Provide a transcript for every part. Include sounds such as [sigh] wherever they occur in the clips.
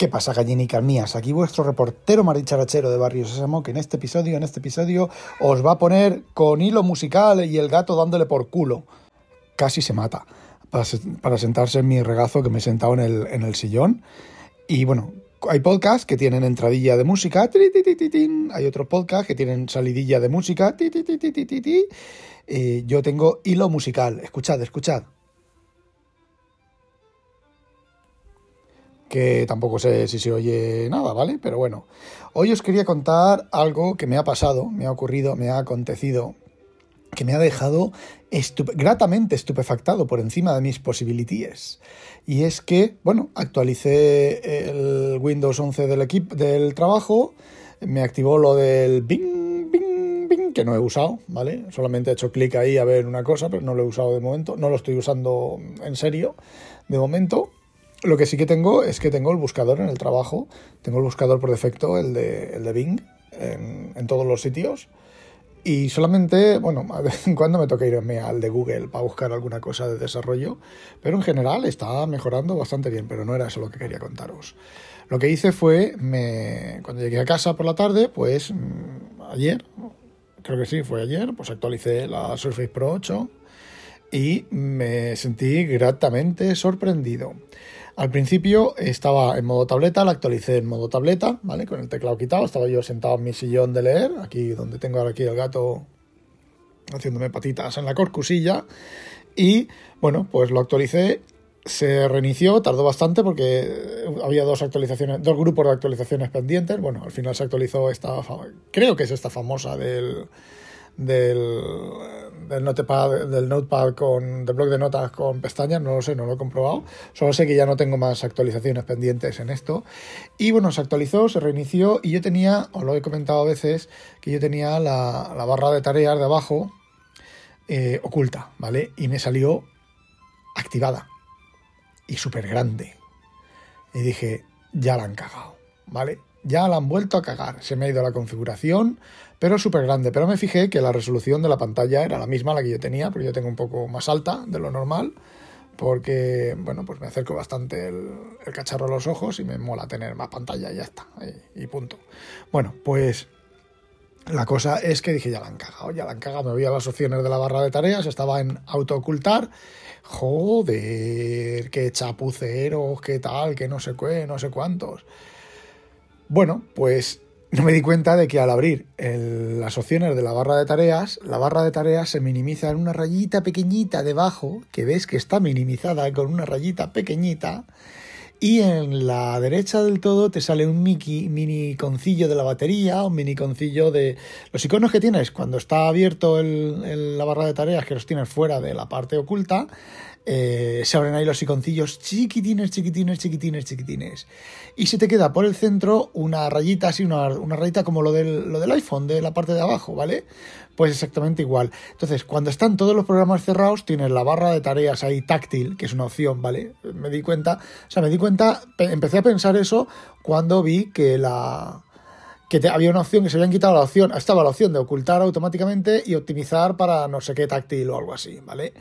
¿Qué pasa, gallinicas mías? Aquí vuestro reportero maricharachero de Barrio Sésamo, que en este episodio, en este episodio, os va a poner con hilo musical y el gato dándole por culo. Casi se mata para, sentarse en mi regazo que me he sentado en el, en el sillón. Y bueno, hay podcasts que tienen entradilla de música, hay otros podcasts que tienen salidilla de música, eh, yo tengo hilo musical. Escuchad, escuchad. Que tampoco sé si se oye nada, ¿vale? Pero bueno, hoy os quería contar algo que me ha pasado, me ha ocurrido, me ha acontecido, que me ha dejado gratamente estupefactado por encima de mis posibilidades. Y es que, bueno, actualicé el Windows 11 del equipo del trabajo, me activó lo del bing, bing, bing, que no he usado, ¿vale? Solamente he hecho clic ahí a ver una cosa, pero no lo he usado de momento, no lo estoy usando en serio de momento. Lo que sí que tengo es que tengo el buscador en el trabajo, tengo el buscador por defecto, el de, el de Bing, en, en todos los sitios. Y solamente, bueno, a vez en [laughs] cuando me toca irme al de Google para buscar alguna cosa de desarrollo, pero en general está mejorando bastante bien, pero no era eso lo que quería contaros. Lo que hice fue, me, cuando llegué a casa por la tarde, pues mm, ayer, creo que sí, fue ayer, pues actualicé la Surface Pro 8 y me sentí gratamente sorprendido. Al principio estaba en modo tableta, la actualicé en modo tableta, ¿vale? Con el teclado quitado, estaba yo sentado en mi sillón de leer, aquí donde tengo ahora aquí el gato haciéndome patitas en la corcusilla. Y bueno, pues lo actualicé, se reinició, tardó bastante porque había dos actualizaciones, dos grupos de actualizaciones pendientes. Bueno, al final se actualizó esta, creo que es esta famosa del del, del notepad, del notepad con, del blog de notas con pestañas, no lo sé, no lo he comprobado. Solo sé que ya no tengo más actualizaciones pendientes en esto. Y bueno, se actualizó, se reinició y yo tenía, os lo he comentado a veces, que yo tenía la, barra de tareas de abajo eh, oculta, ¿vale? Y me salió activada y súper grande. Y dije, ya la han cagado, ¿vale? Ya la han vuelto a cagar. Se me ha ido la configuración, pero súper grande. Pero me fijé que la resolución de la pantalla era la misma la que yo tenía, pero yo tengo un poco más alta de lo normal, porque, bueno, pues me acerco bastante el, cacharro a los ojos y me mola tener más pantalla y ya está, y, punto. Bueno, pues la cosa es que dije, ya la han cagado, ya la han cagado. Me voy a las opciones de la barra de tareas, estaba en auto ocultar. Joder, qué chapuceros, qué tal, qué no sé qué, no sé cuántos. Bueno, pues no me di cuenta de que al abrir las opciones de la barra de tareas, la barra de tareas se minimiza en una rayita pequeñita debajo, que ves que está minimizada con una rayita pequeñita, y en la derecha del todo te sale un mini, mini concillo de la batería, un mini concillo de los iconos que tienes cuando está abierto la barra de tareas, que los tienes fuera de la parte oculta, eh, se abren ahí los iconcillos chiquitines, chiquitines, chiquitines, chiquitines. Y se te queda por el centro una rayita así, una, una rayita como lo del, lo del iPhone, de la parte de abajo, ¿vale? Pues exactamente igual. Entonces, cuando están todos los programas cerrados, tienes la barra de tareas ahí táctil, que es una opción, ¿vale? Me di cuenta, o sea, me di cuenta, empecé a pensar eso cuando vi que la que había una opción que se habían quitado la opción, estaba la opción de ocultar automáticamente y optimizar para no sé qué táctil o algo así, ¿vale?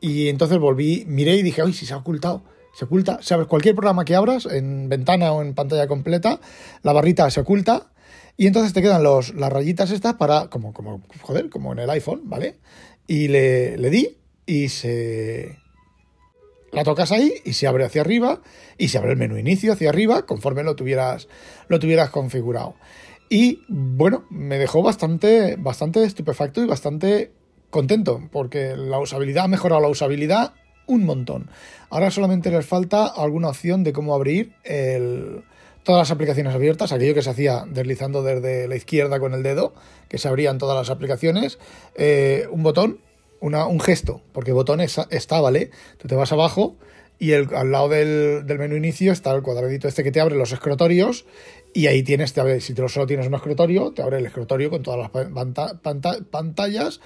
Y entonces volví, miré y dije, ay, si se ha ocultado. Se oculta, sabes, cualquier programa que abras, en ventana o en pantalla completa, la barrita se oculta y entonces te quedan los, las rayitas estas para, como, como, joder, como en el iPhone, ¿vale? Y le, le di y se... La tocas ahí y se abre hacia arriba y se abre el menú inicio hacia arriba conforme lo tuvieras, lo tuvieras configurado. Y bueno, me dejó bastante, bastante estupefacto y bastante contento, porque la usabilidad ha mejorado la usabilidad un montón. Ahora solamente les falta alguna opción de cómo abrir todas las aplicaciones abiertas, aquello que se hacía deslizando desde la izquierda con el dedo, que se abrían todas las aplicaciones, eh, un botón, una, un gesto, porque botón está, ¿vale? Tú te vas abajo y el, al lado del, menú inicio está el cuadradito este que te abre los escritorios y ahí tienes, si solo tienes un escritorio, te abre el escritorio con todas las pantallas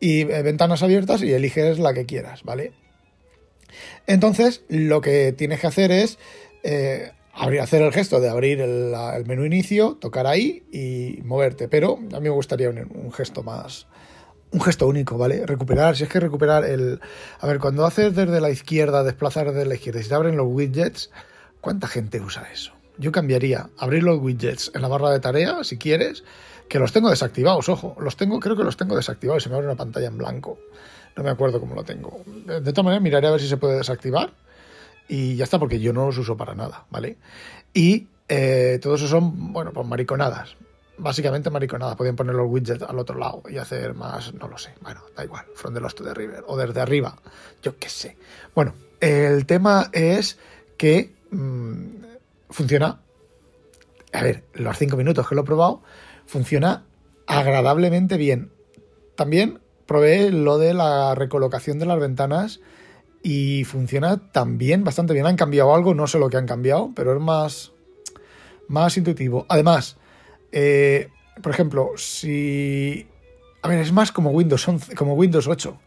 y eh, ventanas abiertas y eliges la que quieras, ¿vale? Entonces, lo que tienes que hacer es eh, hacer el gesto de abrir el, menú inicio, tocar ahí y moverte. Pero a mí me gustaría un gesto más, un gesto único, ¿vale? Recuperar, si es que recuperar el... A ver, cuando haces desde la izquierda, desplazar desde la izquierda, si te abren los widgets, ¿cuánta gente usa eso? Yo cambiaría, abrir los widgets en la barra de tarea, si quieres, que los tengo desactivados, ojo, los tengo, creo que los tengo desactivados, se me abre una pantalla en blanco. No me acuerdo cómo lo tengo. De todas maneras, miraré a ver si se puede desactivar. Y ya está, porque yo no los uso para nada, ¿vale? Y eh, todo eso son, bueno, pues mariconadas básicamente mariconada. Podían poner los widgets al otro lado y hacer más, no lo sé. Bueno, da igual, from the lost to the river o desde arriba, yo qué sé. Bueno, el tema es que mm, funciona. A ver, los cinco minutos que lo he probado, funciona agradablemente bien. También probé lo de la recolocación de las ventanas y funciona también bastante bien. Han cambiado algo, no sé lo que han cambiado, pero es más, más intuitivo. Además, eh, por ejemplo, si... A ver, es más como Windows 11, como Windows 8.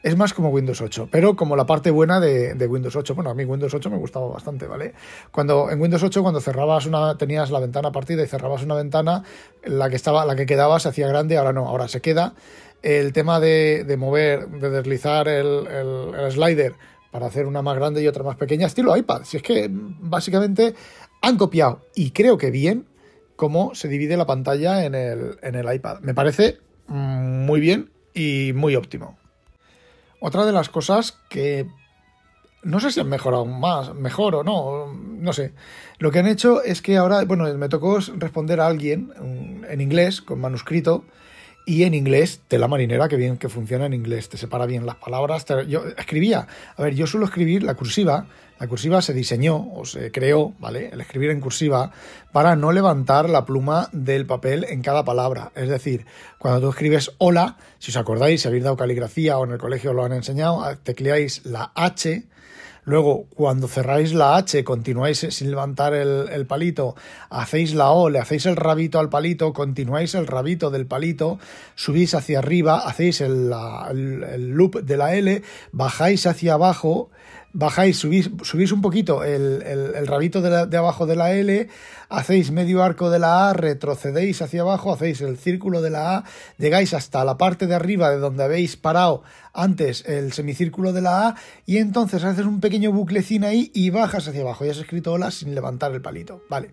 Es más como Windows 8, pero como la parte buena de, Windows 8. Bueno, a mí Windows 8 me gustaba bastante, ¿vale? Cuando en Windows 8 cuando cerrabas una tenías la ventana partida y cerrabas una ventana, la que estaba la que quedaba se hacía grande, ahora no, ahora se queda. El tema de, mover, de deslizar el, el slider para hacer una más grande y otra más pequeña, estilo iPad. Si es que básicamente han copiado y creo que bien cómo se divide la pantalla en el, en el iPad. Me parece mm, muy bien y muy óptimo. Otra de las cosas que no sé si han mejorado más, mejor o no, no sé. Lo que han hecho es que ahora, bueno, me tocó responder a alguien en inglés, con manuscrito, y en inglés, tela marinera, que bien que funciona en inglés, te separa bien las palabras. yo escribía, a ver, yo suelo escribir la cursiva, la cursiva se diseñó o se creó, ¿vale? El escribir en cursiva para no levantar la pluma del papel en cada palabra. Es decir, cuando tú escribes hola, si os acordáis, si habéis dado caligrafía o en el colegio lo han enseñado, tecleáis la H Luego, cuando cerráis la H, continuáis sin levantar el, palito, hacéis la O, le hacéis el rabito al palito, continuáis el rabito del palito, subís hacia arriba, hacéis el, loop de la L, bajáis hacia abajo, bajáis, subís, subís un poquito el, rabito de, de, abajo de la L, hacéis medio arco de la A, retrocedéis hacia abajo, hacéis el círculo de la A, llegáis hasta la parte de arriba de donde habéis parado antes el semicírculo de la A y entonces haces un pequeño buclecín ahí y bajas hacia abajo. Y has escrito hola sin levantar el palito. Vale.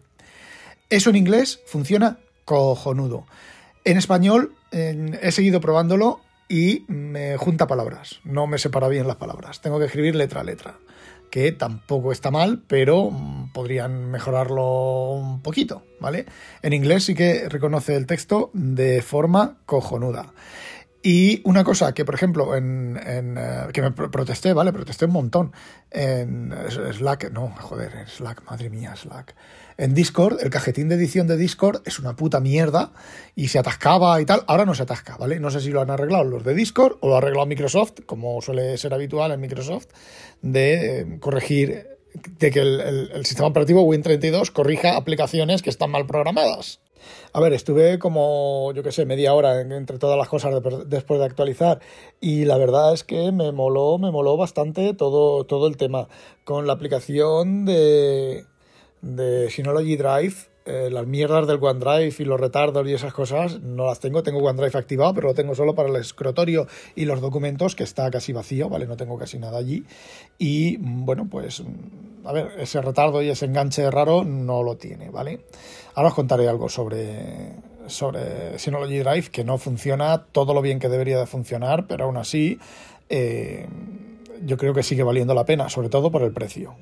Eso en inglés funciona cojonudo. En español he seguido probándolo y me junta palabras. No me separa bien las palabras. Tengo que escribir letra a letra. Que tampoco está mal, pero mm, podrían mejorarlo un poquito, ¿vale? En inglés sí que reconoce el texto de forma cojonuda. Y una cosa que, por ejemplo, en, eh, que me protesté, ¿vale? Protesté un montón. En Slack, no, joder, Slack, madre mía, Slack. En Discord, el cajetín de edición de Discord es una puta mierda y se atascaba y tal. Ahora no se atasca, ¿vale? No sé si lo han arreglado los de Discord o lo ha arreglado Microsoft, como suele ser habitual en Microsoft, de eh, corregir, de que el, el sistema operativo Win32 corrija aplicaciones que están mal programadas. A ver, estuve como, yo qué sé, media hora entre todas las cosas después de actualizar y la verdad es que me moló, me moló bastante todo, todo el tema. Con la aplicación de, de Synology Drive, eh, las mierdas del OneDrive y los retardos y esas cosas no las tengo. Tengo OneDrive activado, pero lo tengo solo para el escritorio y los documentos, que está casi vacío, ¿vale? No tengo casi nada allí. Y bueno, pues, a ver, ese retardo y ese enganche raro no lo tiene, ¿vale? Ahora os contaré algo sobre, sobre Synology Drive, que no funciona todo lo bien que debería de funcionar, pero aún así eh, yo creo que sigue valiendo la pena, sobre todo por el precio.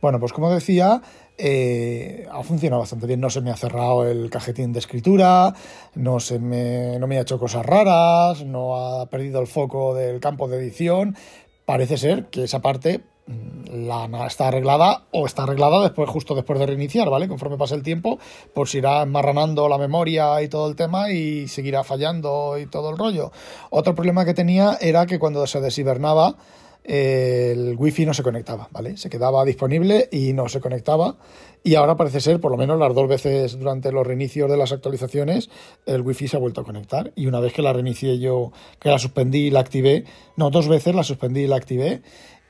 Bueno, pues como decía, eh, ha funcionado bastante bien. No se me ha cerrado el cajetín de escritura, no, se me, no me ha hecho cosas raras, no ha perdido el foco del campo de edición. Parece ser que esa parte mm, la, está arreglada o está arreglada después, justo después de reiniciar, ¿vale? Conforme pase el tiempo, pues irá enmarranando la memoria y todo el tema y seguirá fallando y todo el rollo. Otro problema que tenía era que cuando se deshibernaba, el wifi no se conectaba, ¿vale? Se quedaba disponible y no se conectaba. Y ahora parece ser, por lo menos las dos veces durante los reinicios de las actualizaciones, el wifi se ha vuelto a conectar. Y una vez que la reinicié yo, que la suspendí y la activé, no, dos veces la suspendí y la activé,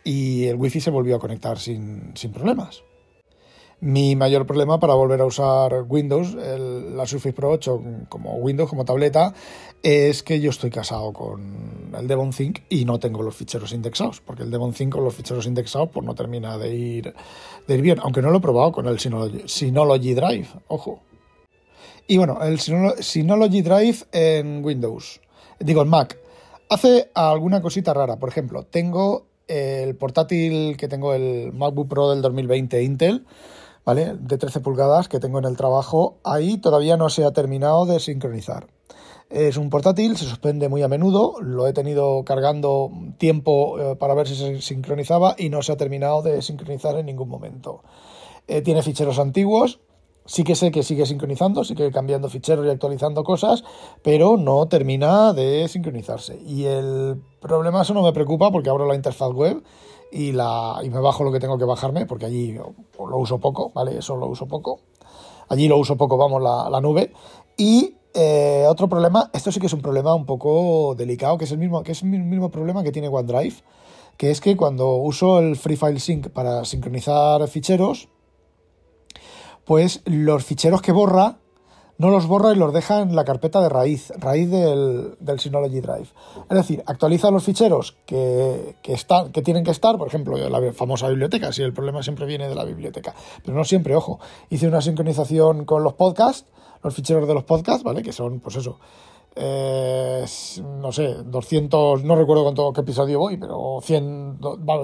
y el wifi se volvió a conectar sin, sin problemas. Mi mayor problema para volver a usar Windows, la Surface Pro 8 como Windows, como tableta, es que yo estoy casado con el Devon Think y no tengo los ficheros indexados, porque el Devon Think con los ficheros indexados pues no termina de ir, de bien, aunque no lo he probado con el Synology, Drive, ojo. Y bueno, el Synology Drive en Windows, digo en Mac, hace alguna cosita rara. Por ejemplo, tengo el portátil que tengo, el MacBook Pro del 2020 Intel, De 13 pulgadas que tengo en el trabajo, ahí todavía no se ha terminado de sincronizar. Es un portátil, se suspende muy a menudo, lo he tenido cargando tiempo eh, para ver si se sincronizaba y no se ha terminado de sincronizar en ningún momento. Eh, tiene ficheros antiguos, sí que sé que sigue sincronizando, sigue cambiando ficheros y actualizando cosas, pero no termina de sincronizarse. Y el problema eso no me preocupa porque abro la interfaz web y, la, y me bajo lo que tengo que bajarme, porque allí lo uso poco, ¿vale? Eso lo uso poco. Allí lo uso poco, vamos, la, la nube. Y eh, otro problema, esto sí que es un problema un poco delicado, que es el mismo, que es el mismo problema que tiene OneDrive, que es que cuando uso el Free File Sync para sincronizar ficheros, pues los ficheros que borra no los borra y los deja en la carpeta de raíz, raíz del, Synology Drive. Es decir, actualiza los ficheros que, están, que tienen que estar, por ejemplo, la famosa biblioteca, si el problema siempre viene de la biblioteca, pero no siempre, ojo. Hice una sincronización con los podcasts, los ficheros de los podcasts, ¿vale? Que son, pues eso, eh, no sé, 200, no recuerdo cuánto qué episodio voy, pero 100,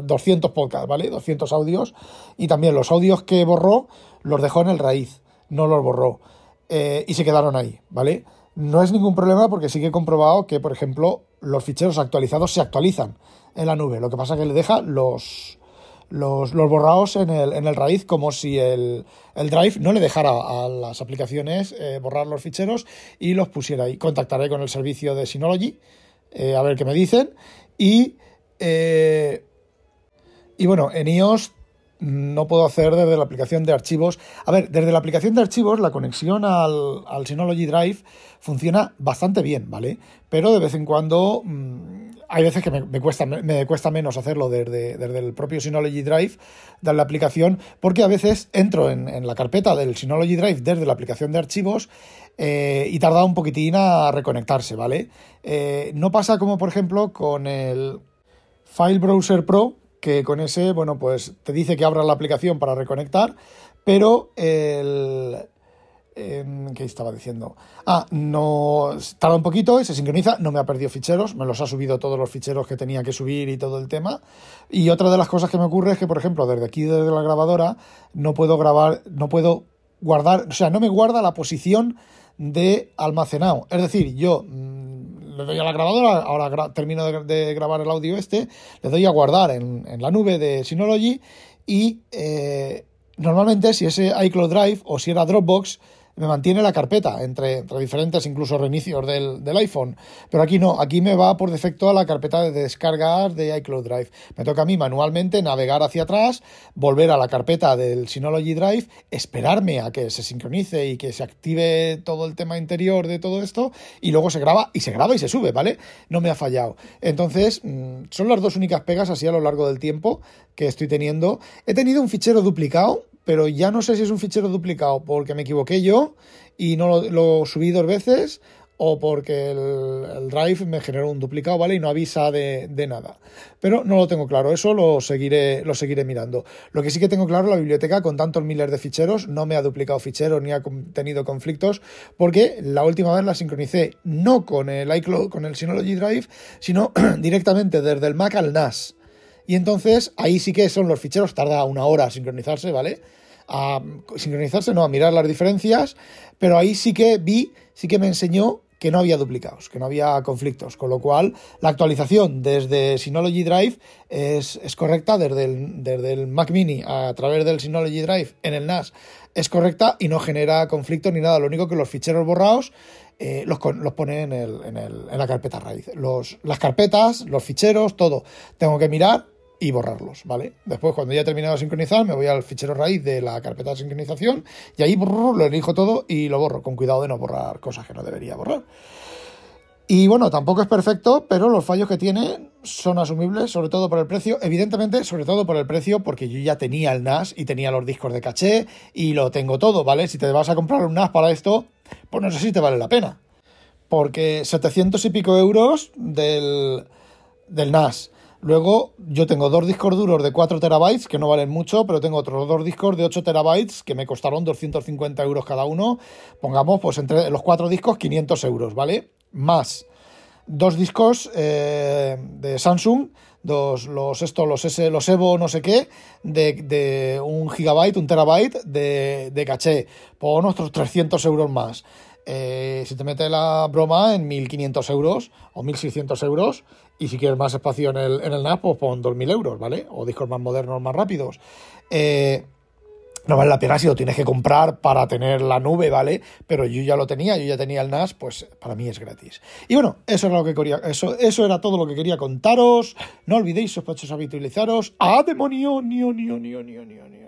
200 podcasts, ¿vale? 200 audios. Y también los audios que borró los dejó en el raíz, no los borró. Eh, y se quedaron ahí, ¿vale? No es ningún problema porque sí que he comprobado que, por ejemplo, los ficheros actualizados se actualizan en la nube. Lo que pasa es que le deja los, los, borrados en el, en el, raíz como si el, Drive no le dejara a las aplicaciones eh, borrar los ficheros y los pusiera ahí. Contactaré con el servicio de Synology eh, a ver qué me dicen. Y, y bueno, en iOS no puedo hacer desde la aplicación de archivos. A ver, desde la aplicación de archivos la conexión al, Synology Drive funciona bastante bien, ¿vale? Pero de vez en cuando mm, hay veces que me, cuesta, me, cuesta menos hacerlo desde, el propio Synology Drive de la aplicación, porque a veces entro en, la carpeta del Synology Drive desde la aplicación de archivos eh, y tarda un poquitín a reconectarse, ¿vale? Eh, no pasa como, por ejemplo, con el File Browser Pro, que con ese, bueno, pues te dice que abra la aplicación para reconectar, pero el... Em, ¿Qué estaba diciendo? Ah, no tarda un poquito y se sincroniza, no me ha perdido ficheros, me los ha subido todos los ficheros que tenía que subir y todo el tema. Y otra de las cosas que me ocurre es que, por ejemplo, desde aquí, desde la grabadora, no puedo grabar, no puedo guardar, o sea, no me guarda la posición de almacenado. Es decir, yo le doy a la grabadora, ahora termino de, grabar el audio este, le doy a guardar en, la nube de Synology y eh, normalmente si ese iCloud Drive o si era Dropbox, me mantiene la carpeta entre, entre diferentes incluso reinicios del, del, iPhone. Pero aquí no, aquí me va por defecto a la carpeta de descargar de iCloud Drive. Me toca a mí manualmente navegar hacia atrás, volver a la carpeta del Synology Drive, esperarme a que se sincronice y que se active todo el tema interior de todo esto y luego se graba y se graba y se sube, ¿vale? No me ha fallado. Entonces, mm, son las dos únicas pegas así a lo largo del tiempo que estoy teniendo. He tenido un fichero duplicado pero ya no sé si es un fichero duplicado porque me equivoqué yo y no lo, subí dos veces o porque el, drive me generó un duplicado, ¿vale? Y no avisa de, nada. Pero no lo tengo claro, eso lo seguiré, lo seguiré mirando. Lo que sí que tengo claro, la biblioteca con tantos miles de ficheros no me ha duplicado ficheros ni ha tenido conflictos, porque la última vez la sincronicé no con el iCloud, con el Synology Drive, sino [clears throat] directamente desde el Mac al NAS. Y entonces ahí sí que son los ficheros, tarda una hora a sincronizarse, ¿vale? A sincronizarse, no, a mirar las diferencias, pero ahí sí que vi, sí que me enseñó que no había duplicados, que no había conflictos, con lo cual la actualización desde Synology Drive es, correcta, desde el, desde el, Mac Mini a través del Synology Drive en el NAS es correcta y no genera conflictos ni nada, lo único que los ficheros borrados eh, los, los, pone en, el, en, el, en, la carpeta raíz. Los, las carpetas, los ficheros, todo. Tengo que mirar y borrarlos, ¿vale? Después, cuando ya he terminado de sincronizar, me voy al fichero raíz de la carpeta de sincronización y ahí lo elijo todo y lo borro, con cuidado de no borrar cosas que no debería borrar. Y bueno, tampoco es perfecto, pero los fallos que tiene son asumibles, sobre todo por el precio. Evidentemente, sobre todo por el precio, porque yo ya tenía el NAS y tenía los discos de caché y lo tengo todo, ¿vale? Si te vas a comprar un NAS para esto, pues no sé si te vale la pena. Porque 700 y pico euros del, del NAS. Luego yo tengo dos discos duros de 4 terabytes, que no valen mucho, pero tengo otros dos discos de 8 terabytes que me costaron 250 euros cada uno. Pongamos, pues entre los cuatro discos 500 euros, ¿vale? Más dos discos eh, de Samsung, dos, los, esto, los, S, los Evo no sé qué, de, un gigabyte, un terabyte de, de caché, por nuestros 300 euros más. Eh, si te mete la broma en 1.500 euros o 1.600 euros y si quieres más espacio en el, en el NAS, pues pon 2.000 euros, ¿vale? O discos más modernos, más rápidos. Eh, no vale la pena si lo tienes que comprar para tener la nube, ¿vale? Pero yo ya lo tenía, yo ya tenía el NAS, pues para mí es gratis. Y bueno, eso era lo que quería, eso, eso era todo lo que quería contaros. No olvidéis, sospechosos, habitualizaros. ¡Ah, demonio! ¡Nio, nio, nio, nio, nio, nio!